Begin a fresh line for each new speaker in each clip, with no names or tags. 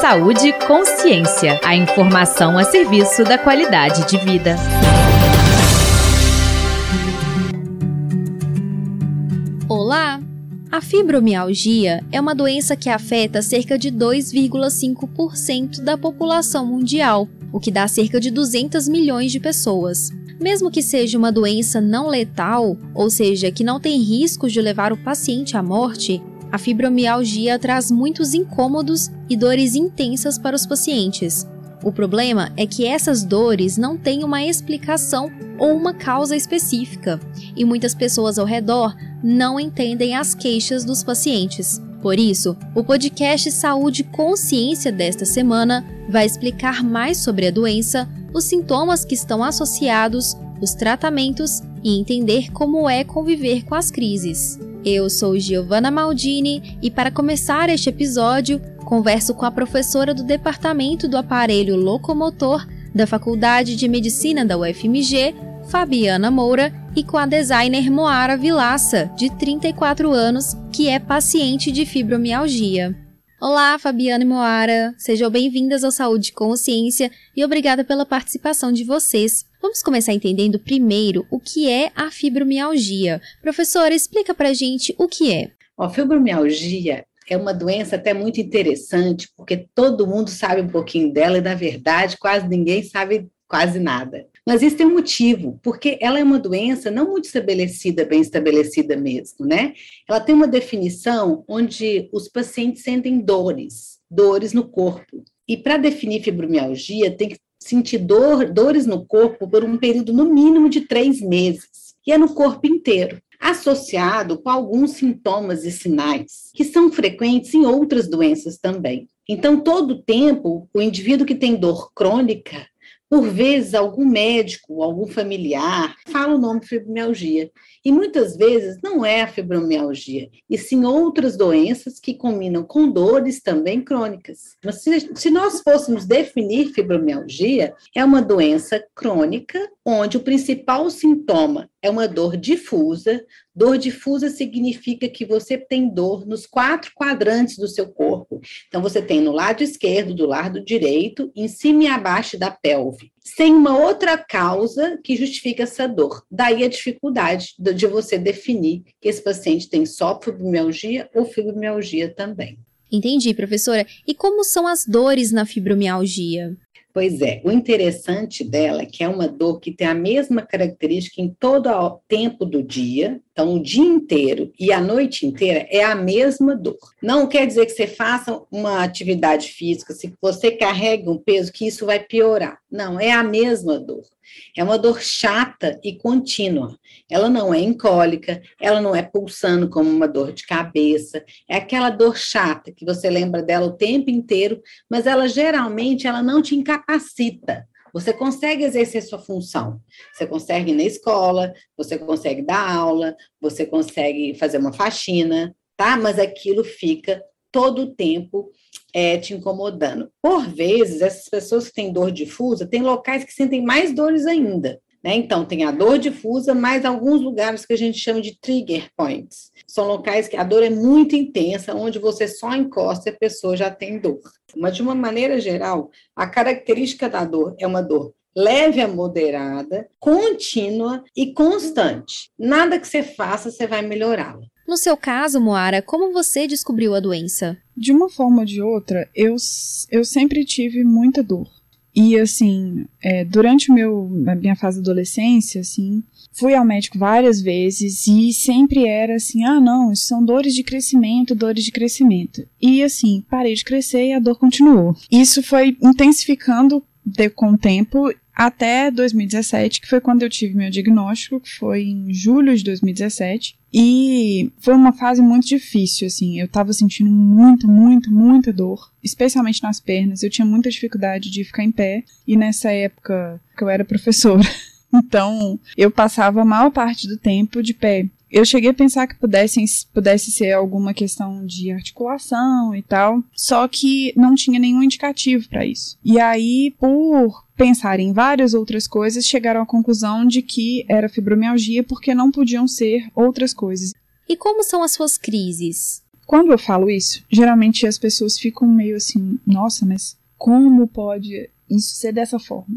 Saúde e Consciência. A informação a serviço da qualidade de vida.
Olá! A fibromialgia é uma doença que afeta cerca de 2,5% da população mundial, o que dá cerca de 200 milhões de pessoas. Mesmo que seja uma doença não letal, ou seja, que não tem riscos de levar o paciente à morte, a fibromialgia traz muitos incômodos e dores intensas para os pacientes. O problema é que essas dores não têm uma explicação ou uma causa específica, e muitas pessoas ao redor não entendem as queixas dos pacientes. Por isso, o podcast Saúde Consciência desta semana vai explicar mais sobre a doença, os sintomas que estão associados, os tratamentos e entender como é conviver com as crises. Eu sou Giovanna Maldini e para começar este episódio, converso com a professora do Departamento do Aparelho Locomotor da Faculdade de Medicina da UFMG, Fabiana Moura, e com a designer Moara Vilaça, de 34 anos, que é paciente de fibromialgia. Olá, Fabiana e Moara, sejam bem-vindas ao Saúde e Consciência e obrigada pela participação de vocês. Vamos começar entendendo primeiro o que é a fibromialgia. Professora, explica pra gente o que é.
A fibromialgia é uma doença até muito interessante, porque todo mundo sabe um pouquinho dela e, na verdade, quase ninguém sabe quase nada. Mas isso tem um motivo, porque ela é uma doença não muito estabelecida, bem estabelecida mesmo, né? Ela tem uma definição onde os pacientes sentem dores, dores no corpo. E para definir fibromialgia, tem que sentir dor, dores no corpo por um período no mínimo de três meses, e é no corpo inteiro, associado com alguns sintomas e sinais que são frequentes em outras doenças também. Então, todo o tempo, o indivíduo que tem dor crônica por vezes, algum médico, algum familiar fala o nome fibromialgia. E muitas vezes não é a fibromialgia, e sim outras doenças que combinam com dores também crônicas. Mas se, se nós fôssemos definir fibromialgia, é uma doença crônica onde o principal sintoma é uma dor difusa. Dor difusa significa que você tem dor nos quatro quadrantes do seu corpo. Então, você tem no lado esquerdo, do lado direito, em cima e abaixo da pelve, sem uma outra causa que justifique essa dor. Daí a dificuldade de você definir que esse paciente tem só fibromialgia ou fibromialgia também.
Entendi, professora. E como são as dores na fibromialgia?
Pois é, o interessante dela é que é uma dor que tem a mesma característica em todo o tempo do dia, então o dia inteiro e a noite inteira é a mesma dor. Não quer dizer que você faça uma atividade física, se você carrega um peso, que isso vai piorar. Não, é a mesma dor. É uma dor chata e contínua. Ela não é incólica, ela não é pulsando como uma dor de cabeça. É aquela dor chata que você lembra dela o tempo inteiro, mas ela geralmente ela não te incapacita. Você consegue exercer sua função. Você consegue ir na escola, você consegue dar aula, você consegue fazer uma faxina, tá? Mas aquilo fica todo o tempo é, te incomodando. Por vezes, essas pessoas que têm dor difusa, têm locais que sentem mais dores ainda. Né? Então, tem a dor difusa, mais alguns lugares que a gente chama de trigger points. São locais que a dor é muito intensa, onde você só encosta e a pessoa já tem dor. Mas, de uma maneira geral, a característica da dor é uma dor leve a moderada, contínua e constante. Nada que você faça, você vai melhorá-la.
No seu caso, Moara, como você descobriu a doença?
De uma forma ou de outra, eu, eu sempre tive muita dor. E assim, é, durante o meu, a minha fase de adolescência, assim, fui ao médico várias vezes e sempre era assim, ah não, isso são dores de crescimento, dores de crescimento. E assim, parei de crescer e a dor continuou. Isso foi intensificando de, com o tempo até 2017, que foi quando eu tive meu diagnóstico, que foi em julho de 2017. E foi uma fase muito difícil, assim. Eu tava sentindo muita, muita, muita dor, especialmente nas pernas. Eu tinha muita dificuldade de ficar em pé. E nessa época que eu era professora, então eu passava a maior parte do tempo de pé. Eu cheguei a pensar que pudessem, pudesse ser alguma questão de articulação e tal, só que não tinha nenhum indicativo para isso. E aí, por pensar em várias outras coisas, chegaram à conclusão de que era fibromialgia porque não podiam ser outras coisas.
E como são as suas crises?
Quando eu falo isso, geralmente as pessoas ficam meio assim, nossa, mas como pode isso ser dessa forma?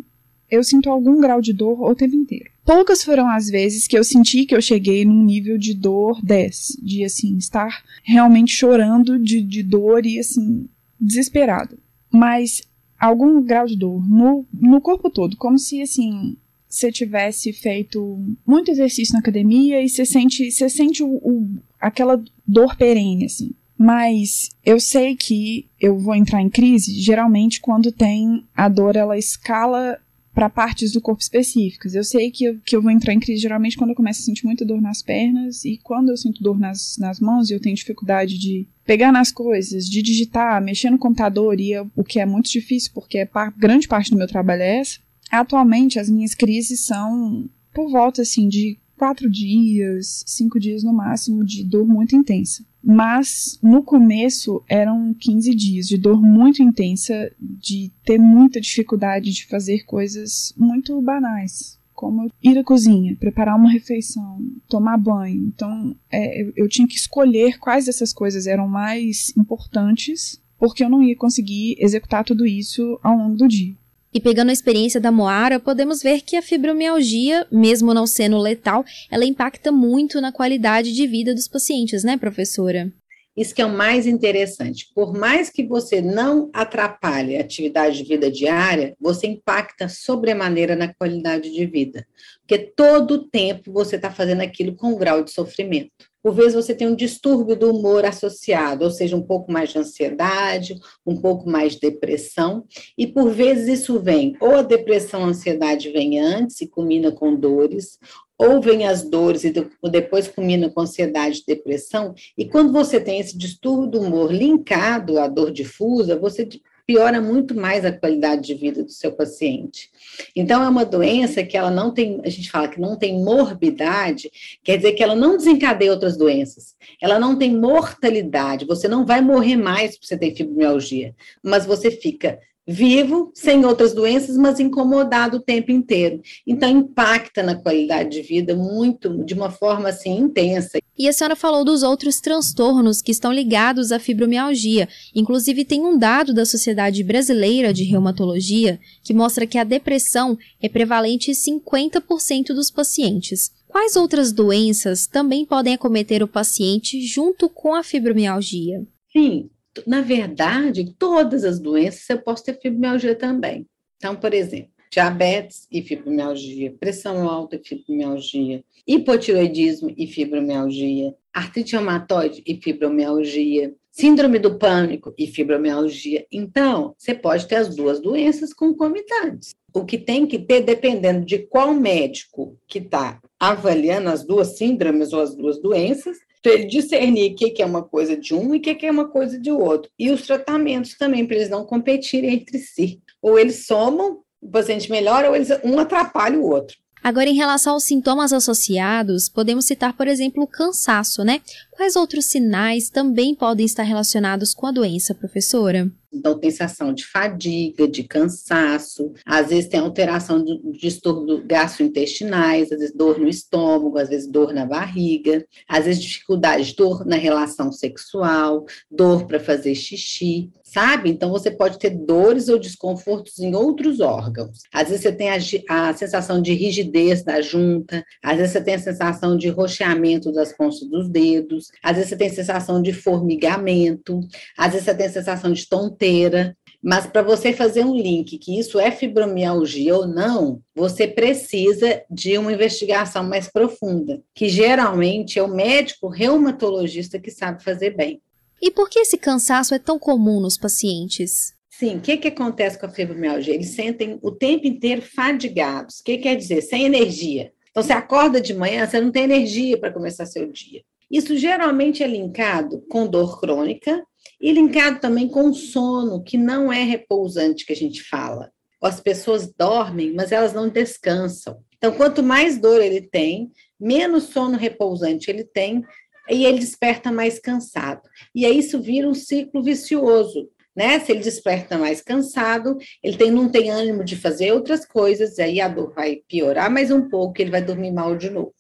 Eu sinto algum grau de dor o tempo inteiro. Poucas foram as vezes que eu senti que eu cheguei num nível de dor 10, de assim, estar realmente chorando de, de dor e assim, desesperado. Mas algum grau de dor no, no corpo todo, como se assim, você tivesse feito muito exercício na academia e você sente, você sente o, o, aquela dor perene, assim. Mas eu sei que eu vou entrar em crise geralmente quando tem a dor, ela escala para partes do corpo específicas. Eu sei que eu, que eu vou entrar em crise geralmente quando eu começo a sentir muita dor nas pernas e quando eu sinto dor nas, nas mãos e eu tenho dificuldade de pegar nas coisas, de digitar, mexer no computador, e eu, o que é muito difícil porque é grande parte do meu trabalho é essa. Atualmente, as minhas crises são por volta assim de quatro dias, cinco dias no máximo de dor muito intensa. Mas no começo eram 15 dias de dor muito intensa, de ter muita dificuldade de fazer coisas muito banais, como ir à cozinha, preparar uma refeição, tomar banho. Então é, eu, tinha que escolher quais dessas coisas eram mais importantes, porque eu não ia conseguir executar tudo isso ao longo do dia.
E pegando a experiência da Moara, podemos ver que a fibromialgia, mesmo não sendo letal, ela impacta muito na qualidade de vida dos pacientes, né, professora?
Isso que é o mais interessante. Por mais que você não atrapalhe a atividade de vida diária, você impacta sobremaneira na qualidade de vida. Porque todo o tempo você está fazendo aquilo com um grau de sofrimento. Por vezes você tem um distúrbio do humor associado, ou seja, um pouco mais de ansiedade, um pouco mais de depressão, e por vezes isso vem, ou a depressão, a ansiedade vem antes e culmina com dores, ou vem as dores e depois culmina com ansiedade e depressão, e quando você tem esse distúrbio do humor linkado à dor difusa, você piora muito mais a qualidade de vida do seu paciente. Então, é uma doença que ela não tem, a gente fala que não tem morbidade, quer dizer que ela não desencadeia outras doenças. Ela não tem mortalidade, você não vai morrer mais se você tem fibromialgia, mas você fica vivo, sem outras doenças, mas incomodado o tempo inteiro. Então, impacta na qualidade de vida muito, de uma forma assim intensa.
E a senhora falou dos outros transtornos que estão ligados à fibromialgia. Inclusive, tem um dado da Sociedade Brasileira de Reumatologia que mostra que a depressão é prevalente em 50% dos pacientes. Quais outras doenças também podem acometer o paciente junto com a fibromialgia?
Sim, na verdade, todas as doenças eu posso ter fibromialgia também. Então, por exemplo, diabetes e fibromialgia, pressão alta e fibromialgia, hipotiroidismo e fibromialgia, artrite reumatoide e fibromialgia, síndrome do pânico e fibromialgia. Então, você pode ter as duas doenças concomitantes. O que tem que ter, dependendo de qual médico que está avaliando as duas síndromes ou as duas doenças, para ele discernir o que, é uma coisa de um e o que, é uma coisa de outro. E os tratamentos também, para eles não competirem entre si. Ou eles somam, o paciente melhora, ou eles, um atrapalha o outro.
Agora, em relação aos sintomas associados, podemos citar, por exemplo, o cansaço, né? Quais outros sinais também podem estar relacionados com a doença, professora?
Então, tem sensação de fadiga, de cansaço, às vezes tem alteração de, distúrbio gastrointestinais, às vezes dor no estômago, às vezes dor na barriga, às vezes dificuldade, dor na relação sexual, dor para fazer xixi, sabe? Então, você pode ter dores ou desconfortos em outros órgãos. Às vezes você tem a, a sensação de rigidez da junta, às vezes você tem a sensação de rocheamento das pontas dos dedos, às vezes você tem a sensação de formigamento, às vezes você tem a sensação de tonteira. Mas para você fazer um link que isso é fibromialgia ou não, você precisa de uma investigação mais profunda, que geralmente é o médico reumatologista que sabe fazer bem.
E por que esse cansaço é tão comum nos pacientes?
Sim, o que, que acontece com a fibromialgia? Eles sentem o tempo inteiro fadigados. O que quer dizer? Sem energia. Então, você acorda de manhã, você não tem energia para começar seu dia. Isso geralmente é linkado com dor crônica e linkado também com sono, que não é repousante que a gente fala. As pessoas dormem, mas elas não descansam. Então, quanto mais dor ele tem, menos sono repousante ele tem, e ele desperta mais cansado. E aí isso vira um ciclo vicioso, né? Se ele desperta mais cansado, ele tem, não tem ânimo de fazer outras coisas, aí a dor vai piorar mais um pouco, ele vai dormir mal de novo.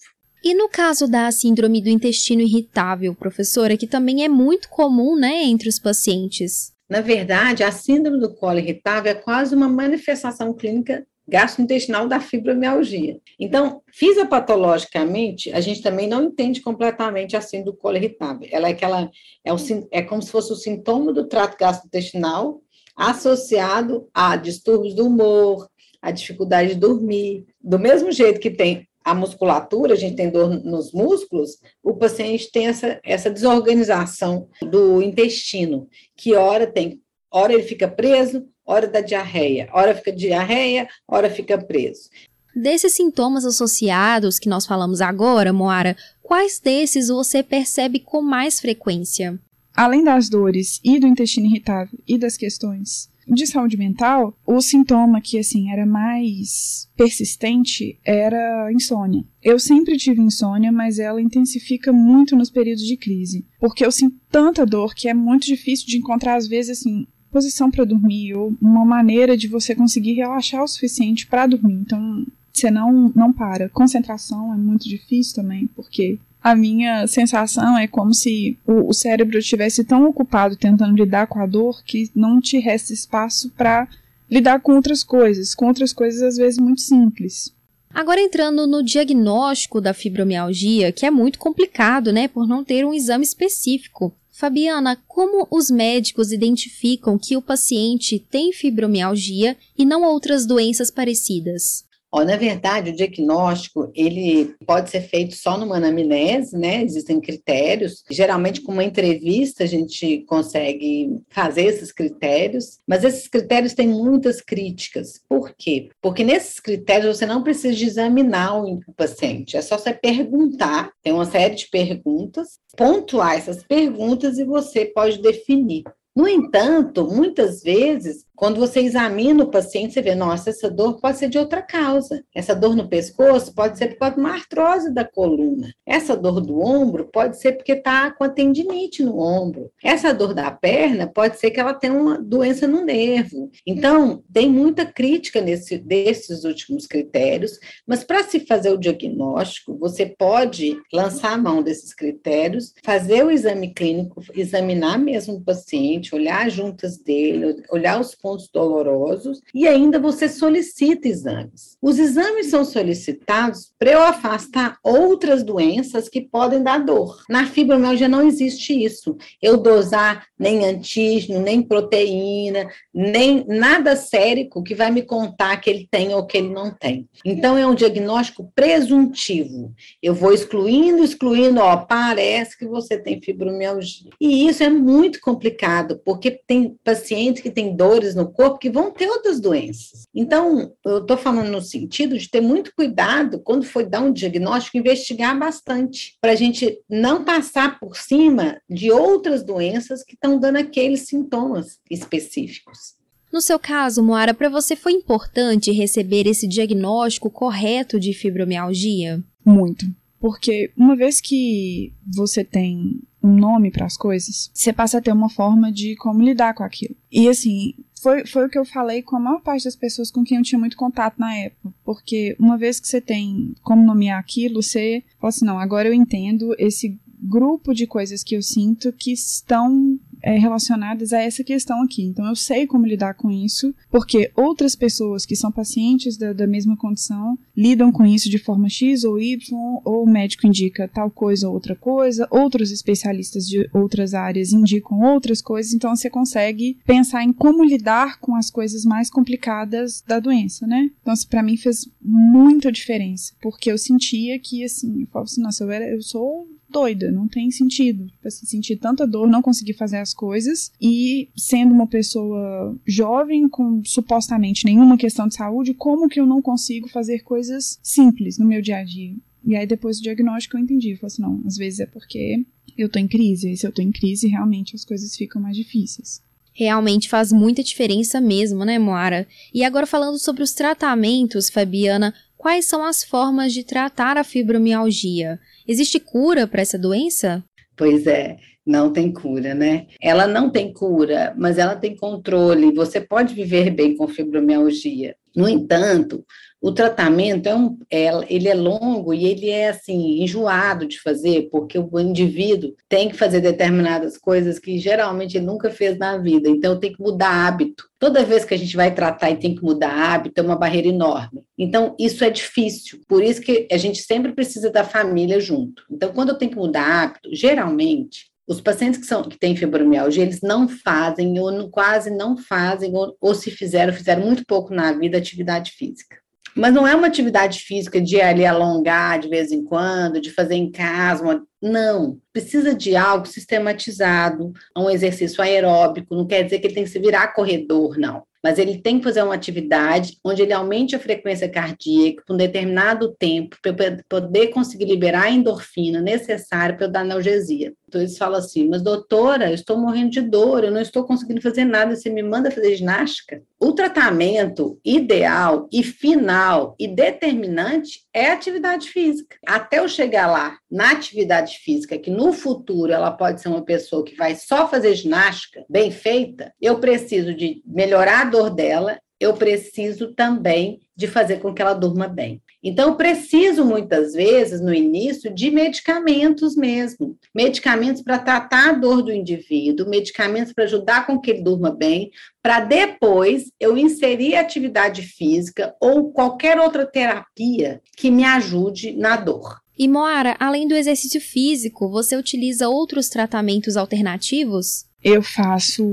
E no caso da síndrome do intestino irritável, professora, que também é muito comum, né, entre os pacientes?
Na verdade, a síndrome do colo irritável é quase uma manifestação clínica gastrointestinal da fibromialgia. Então, fisiopatologicamente, a gente também não entende completamente a síndrome do colo irritável. Ela é aquela é, o, é como se fosse o sintoma do trato gastrointestinal associado a distúrbios do humor, a dificuldade de dormir. Do mesmo jeito que tem a musculatura, a gente tem dor nos músculos, o paciente tem essa, essa desorganização do intestino, que hora tem, hora ele fica preso, hora da diarreia, hora fica diarreia, hora fica preso.
Desses sintomas associados que nós falamos agora, Moara, quais desses você percebe com mais frequência?
Além das dores e do intestino irritável e das questões de saúde mental, o sintoma que assim era mais persistente era insônia. Eu sempre tive insônia, mas ela intensifica muito nos períodos de crise, porque eu sinto tanta dor que é muito difícil de encontrar às vezes assim posição para dormir ou uma maneira de você conseguir relaxar o suficiente para dormir. Então, você não não para. Concentração é muito difícil também, porque a minha sensação é como se o, o cérebro estivesse tão ocupado tentando lidar com a dor que não te resta espaço para lidar com outras coisas, com outras coisas às vezes muito simples.
Agora entrando no diagnóstico da fibromialgia, que é muito complicado, né, por não ter um exame específico. Fabiana, como os médicos identificam que o paciente tem fibromialgia e não outras doenças parecidas?
Ó, na verdade, o diagnóstico ele pode ser feito só numa anamnese, né? Existem critérios. Geralmente, com uma entrevista, a gente consegue fazer esses critérios, mas esses critérios têm muitas críticas. Por quê? Porque nesses critérios você não precisa examinar o paciente, é só você perguntar. Tem uma série de perguntas, pontuar essas perguntas e você pode definir. No entanto, muitas vezes quando você examina o paciente, você vê, nossa, essa dor pode ser de outra causa. Essa dor no pescoço pode ser por causa de uma artrose da coluna. Essa dor do ombro pode ser porque está com a tendinite no ombro. Essa dor da perna pode ser que ela tenha uma doença no nervo. Então, tem muita crítica nesse, desses últimos critérios, mas para se fazer o diagnóstico, você pode lançar a mão desses critérios, fazer o exame clínico, examinar mesmo o paciente, olhar as juntas dele, olhar os pontos pontos dolorosos e ainda você solicita exames. Os exames são solicitados para eu afastar outras doenças que podem dar dor. Na fibromialgia não existe isso. Eu dosar nem antígeno, nem proteína, nem nada sérico que vai me contar que ele tem ou que ele não tem. Então é um diagnóstico presuntivo. Eu vou excluindo, excluindo, ó, parece que você tem fibromialgia. E isso é muito complicado, porque tem pacientes que têm dores no no corpo que vão ter outras doenças. Então, eu estou falando no sentido de ter muito cuidado quando for dar um diagnóstico, investigar bastante, para a gente não passar por cima de outras doenças que estão dando aqueles sintomas específicos.
No seu caso, Moara, para você foi importante receber esse diagnóstico correto de fibromialgia?
Muito. Porque uma vez que você tem um nome para as coisas, você passa a ter uma forma de como lidar com aquilo. E assim, foi, foi o que eu falei com a maior parte das pessoas com quem eu tinha muito contato na época. Porque uma vez que você tem como nomear aquilo, você fala assim: não, agora eu entendo esse grupo de coisas que eu sinto que estão é, relacionadas a essa questão aqui. Então eu sei como lidar com isso, porque outras pessoas que são pacientes da, da mesma condição lidam com isso de forma X ou Y, ou o médico indica tal coisa ou outra coisa, outros especialistas de outras áreas indicam outras coisas, então você consegue pensar em como lidar com as coisas mais complicadas da doença, né? Então, para mim fez muita diferença, porque eu sentia que, assim, eu falava assim, nossa, eu, era, eu sou doida, não tem sentido. Assim, sentir tanta dor, não conseguir fazer as coisas e sendo uma pessoa jovem com supostamente nenhuma questão de saúde, como que eu não consigo fazer coisas simples no meu dia a dia? E aí depois do diagnóstico eu entendi, eu falei assim, não, às vezes é porque eu tô em crise, e se eu tô em crise, realmente as coisas ficam mais difíceis.
Realmente faz muita diferença mesmo, né, Moara? E agora falando sobre os tratamentos, Fabiana, quais são as formas de tratar a fibromialgia? Existe cura para essa doença?
Pois é. Não tem cura, né? Ela não tem cura, mas ela tem controle. Você pode viver bem com fibromialgia. No entanto, o tratamento é um, é, ele é longo e ele é assim enjoado de fazer, porque o indivíduo tem que fazer determinadas coisas que geralmente ele nunca fez na vida. Então tem que mudar hábito. Toda vez que a gente vai tratar e tem que mudar hábito, é uma barreira enorme. Então isso é difícil. Por isso que a gente sempre precisa da família junto. Então quando eu tenho que mudar hábito, geralmente os pacientes que, são, que têm fibromialgia, eles não fazem, ou quase não fazem, ou, ou se fizeram, fizeram muito pouco na vida atividade física. Mas não é uma atividade física de ali alongar de vez em quando, de fazer em casa. Uma... Não. Precisa de algo sistematizado, um exercício aeróbico. Não quer dizer que ele tem que se virar corredor, não mas ele tem que fazer uma atividade onde ele aumente a frequência cardíaca por um determinado tempo para poder conseguir liberar a endorfina necessária para eu dar analgesia. Então eles falam assim: Mas doutora, eu estou morrendo de dor, eu não estou conseguindo fazer nada, você me manda fazer ginástica? O tratamento ideal e final e determinante é a atividade física. Até eu chegar lá na atividade física, que no futuro ela pode ser uma pessoa que vai só fazer ginástica bem feita, eu preciso de melhorar a dor dela, eu preciso também de fazer com que ela durma bem. Então, eu preciso muitas vezes, no início, de medicamentos mesmo. Medicamentos para tratar a dor do indivíduo, medicamentos para ajudar com que ele durma bem, para depois eu inserir atividade física ou qualquer outra terapia que me ajude na dor.
E Moara, além do exercício físico, você utiliza outros tratamentos alternativos?
Eu faço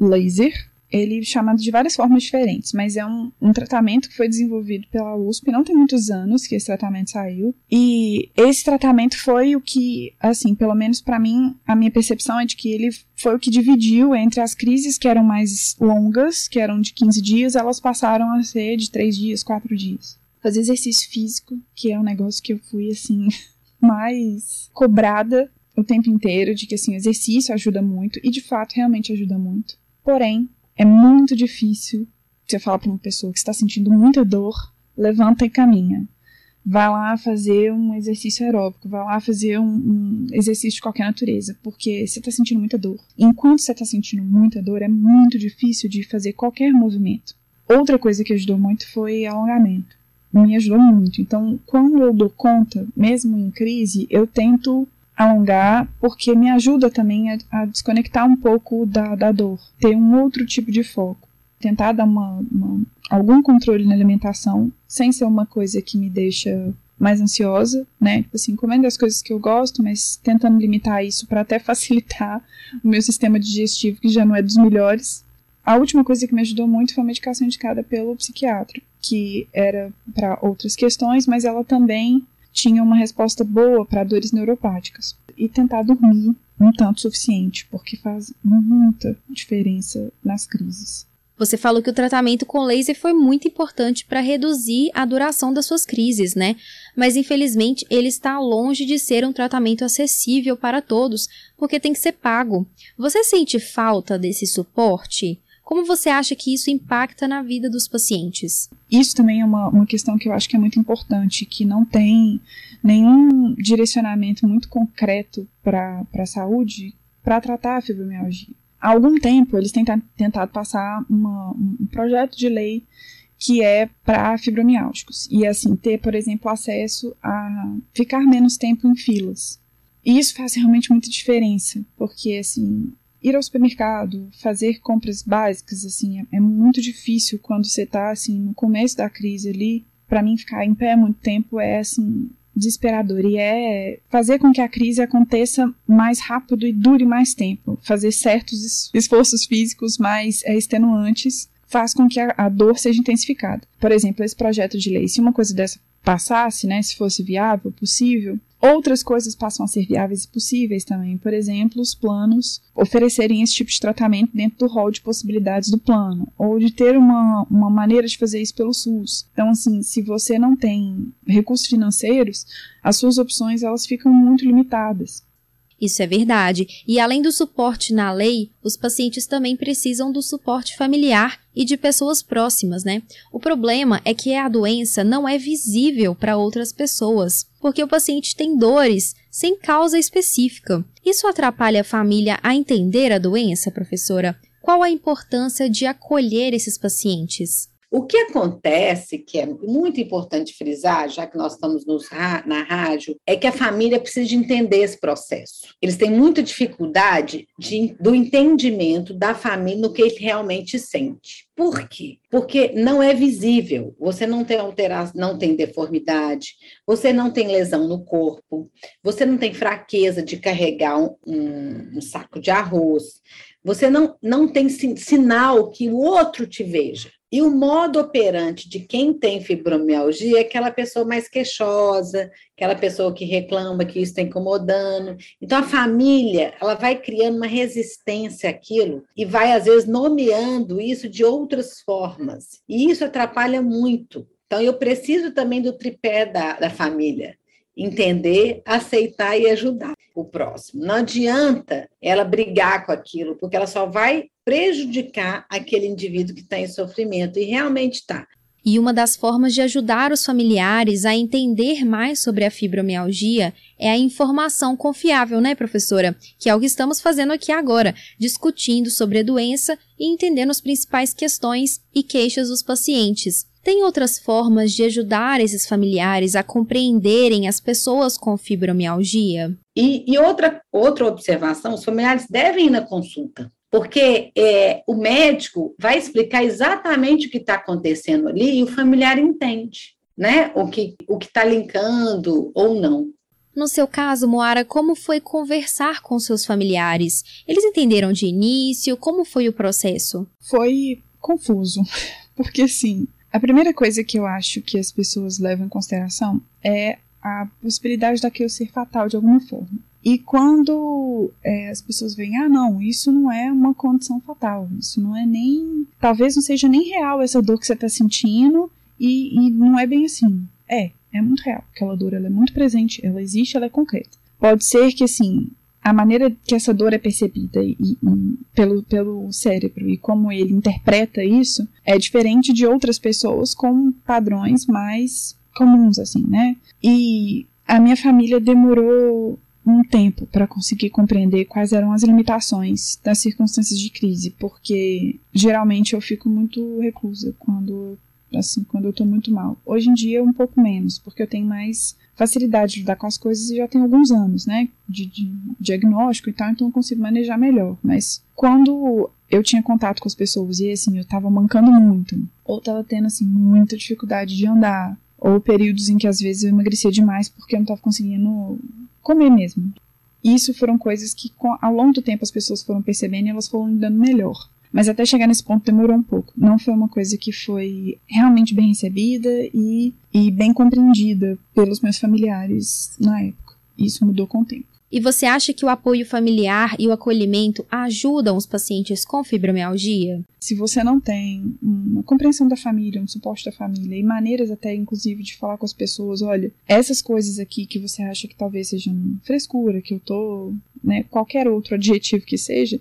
laser, ele é chamado de várias formas diferentes, mas é um, um, tratamento que foi desenvolvido pela USP, não tem muitos anos que esse tratamento saiu, e esse tratamento foi o que, assim, pelo menos para mim, a minha percepção é de que ele foi o que dividiu entre as crises que eram mais longas, que eram de 15 dias, elas passaram a ser de 3 dias, 4 dias. Fazer exercício físico, que é um negócio que eu fui, assim, mais cobrada o tempo inteiro, de que, assim, exercício ajuda muito, e de fato, realmente ajuda muito. Porém, é muito difícil você falar para uma pessoa que está sentindo muita dor, levanta e caminha. Vai lá fazer um exercício aeróbico, vai lá fazer um, um exercício de qualquer natureza, porque você está sentindo muita dor. Enquanto você está sentindo muita dor, é muito difícil de fazer qualquer movimento. Outra coisa que ajudou muito foi alongamento. Me ajudou muito. Então, quando eu dou conta, mesmo em crise, eu tento alongar, porque me ajuda também a, a desconectar um pouco da, da, dor, ter um outro tipo de foco, tentar dar uma, uma, algum controle na alimentação, sem ser uma coisa que me deixa mais ansiosa, né? Tipo assim, comendo as coisas que eu gosto, mas tentando limitar isso para até facilitar o meu sistema digestivo, que já não é dos melhores. A última coisa que me ajudou muito foi a medicação indicada pelo psiquiatra, que era para outras questões, mas ela também tinha uma resposta boa para dores neuropáticas. E tentar dormir um tanto suficiente, porque faz muita diferença nas crises.
Você falou que o tratamento com laser foi muito importante para reduzir a duração das suas crises, né? Mas infelizmente ele está longe de ser um tratamento acessível para todos, porque tem que ser pago. Você sente falta desse suporte? Como você acha que isso impacta na vida dos pacientes?
Isso também é uma, uma questão que eu acho que é muito importante, que não tem nenhum direcionamento muito concreto para a saúde para tratar a fibromialgia. Há algum tempo eles têm tentado passar uma, um projeto de lei que é para fibromialgicos e assim ter, por exemplo, acesso a ficar menos tempo em filas. E isso faz realmente muita diferença, porque assim, ir ao supermercado, fazer compras básicas, assim, é, é muito difícil quando você está assim, no começo da crise ali. Para mim, ficar em pé muito tempo é, assim, desesperador. E é fazer com que a crise aconteça mais rápido e dure mais tempo. Fazer certos esforços físicos mais é, extenuantes faz com que a, a dor seja intensificada. Por exemplo, esse projeto de lei, se uma coisa dessa passasse, né, se fosse viável, possível, outras coisas passam a ser viáveis e possíveis também. Por exemplo, os planos oferecerem esse tipo de tratamento dentro do rol de possibilidades do plano, ou de ter uma, uma maneira de fazer isso pelo SUS. Então, assim, se você não tem recursos financeiros, as suas opções elas ficam muito limitadas.
Isso é verdade. E além do suporte na lei, os pacientes também precisam do suporte familiar e de pessoas próximas, né? O problema é que a doença não é visível para outras pessoas, porque o paciente tem dores sem causa específica. Isso atrapalha a família a entender a doença, professora? Qual a importância de acolher esses pacientes?
O que acontece, que é muito importante frisar, já que nós estamos nos, na rádio, é que a família precisa de entender esse processo. Eles têm muita dificuldade de, do entendimento da família no que ele realmente sente. Por quê? Porque não é visível. Você não tem alteração, não tem deformidade, você não tem lesão no corpo, você não tem fraqueza de carregar um, um, um saco de arroz, você não, não tem sinal que o outro te veja. E o modo operante de quem tem fibromialgia é aquela pessoa mais queixosa, aquela pessoa que reclama que isso está incomodando. Então, a família, ela vai criando uma resistência àquilo e vai, às vezes, nomeando isso de outras formas. E isso atrapalha muito. Então, eu preciso também do tripé da, da família entender, aceitar e ajudar o próximo. Não adianta ela brigar com aquilo, porque ela só vai prejudicar aquele indivíduo que está em sofrimento, e realmente está.
E uma das formas de ajudar os familiares a entender mais sobre a fibromialgia é a informação confiável, né, professora? Que é o que estamos fazendo aqui agora, discutindo sobre a doença e entendendo as principais questões e queixas dos pacientes. Tem outras formas de ajudar esses familiares a compreenderem as pessoas com fibromialgia?
E, e outra, outra observação: os familiares devem ir na consulta, porque é, o médico vai explicar exatamente o que está acontecendo ali e o familiar entende, né? O que o está linkando ou não.
No seu caso, Moara, como foi conversar com seus familiares? Eles entenderam de início? Como foi o processo?
Foi confuso, porque assim, a primeira coisa que eu acho que as pessoas levam em consideração é a possibilidade daquilo ser fatal de alguma forma. E quando é, as pessoas veem, ah, não, isso não é uma condição fatal, isso não é nem. Talvez não seja nem real essa dor que você está sentindo, e, e, não é bem assim. É, é muito real. Aquela dor ela é muito presente, ela existe, ela é concreta. Pode ser que, assim, a maneira que essa dor é percebida e, e, pelo, pelo cérebro e como ele interpreta isso é diferente de outras pessoas com padrões mais comuns, assim, né? E a minha família demorou um tempo para conseguir compreender quais eram as limitações das circunstâncias de crise, porque geralmente eu fico muito reclusa quando assim, quando eu tô muito mal. Hoje em dia um pouco menos, porque eu tenho mais facilidade de lidar com as coisas e já tem alguns anos, né, de, de diagnóstico e tal, então eu consigo manejar melhor. Mas quando eu tinha contato com as pessoas e assim, eu tava mancando muito, ou tava tendo assim muita dificuldade de andar, ou períodos em que às vezes eu emagrecia demais porque eu não tava conseguindo comer mesmo. Isso foram coisas que ao longo do tempo as pessoas foram percebendo e elas foram lidando melhor. Mas até chegar nesse ponto demorou um pouco. Não foi uma coisa que foi realmente bem recebida e, e bem compreendida pelos meus familiares na época. Isso mudou com o tempo.
E você acha que o apoio familiar e o acolhimento ajudam os pacientes com fibromialgia?
Se você não tem uma compreensão da família, um suporte da família e maneiras até inclusive de falar com as pessoas, olha, essas coisas aqui que você acha que talvez sejam frescura, que eu tô, né, qualquer outro adjetivo que seja,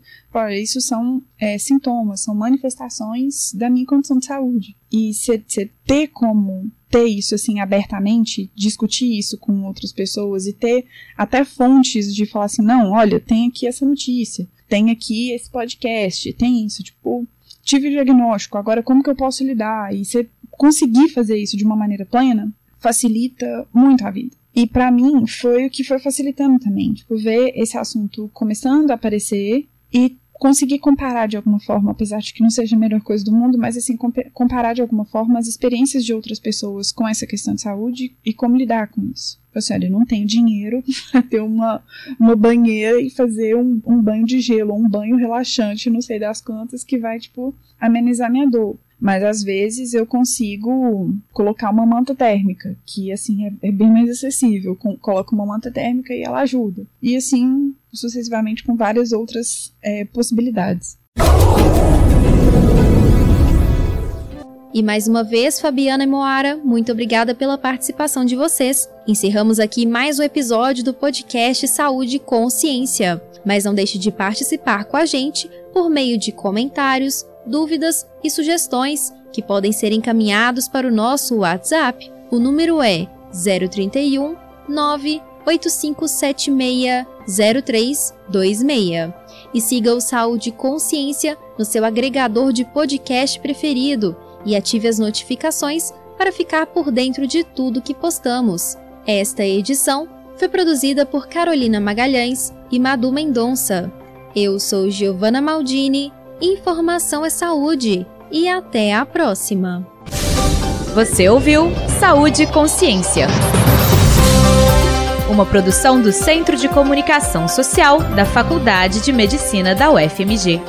isso são é, sintomas, são manifestações da minha condição de saúde. E você ter como ter isso assim abertamente, discutir isso com outras pessoas e ter até fontes de falar assim, não, olha, tem aqui essa notícia, tem aqui esse podcast, tem isso, tipo, tive o diagnóstico, agora como que eu posso lidar? E você conseguir fazer isso de uma maneira plena facilita muito a vida. E para mim foi o que foi facilitando também, tipo, ver esse assunto começando a aparecer e conseguir comparar de alguma forma, apesar de que não seja a melhor coisa do mundo, mas assim, comparar de alguma forma as experiências de outras pessoas com essa questão de saúde e como lidar com isso. Eu assim, olha, eu não tenho dinheiro para ter uma, uma banheira e fazer um, um banho de gelo, um banho relaxante, não sei das quantas, que vai, tipo, amenizar minha dor. Mas às vezes eu consigo colocar uma manta térmica, que assim é, é bem mais acessível. Com, coloco uma manta térmica e ela ajuda. E assim sucessivamente com várias outras é, possibilidades.
E mais uma vez, Fabiana e Moara, muito obrigada pela participação de vocês. Encerramos aqui mais um episódio do podcast Saúde Consciência. Mas não deixe de participar com a gente por meio de comentários, dúvidas e sugestões que podem ser encaminhados para o nosso WhatsApp. O número é 031 985760326. E siga o Saúde Consciência no seu agregador de podcast preferido e ative as notificações para ficar por dentro de tudo que postamos. Esta edição foi produzida por Carolina Magalhães e Madu Mendonça. Eu sou Giovanna Maldini, informação é saúde e até a próxima.
Você ouviu Saúde e Consciência. Uma produção do Centro de Comunicação Social da Faculdade de Medicina da UFMG.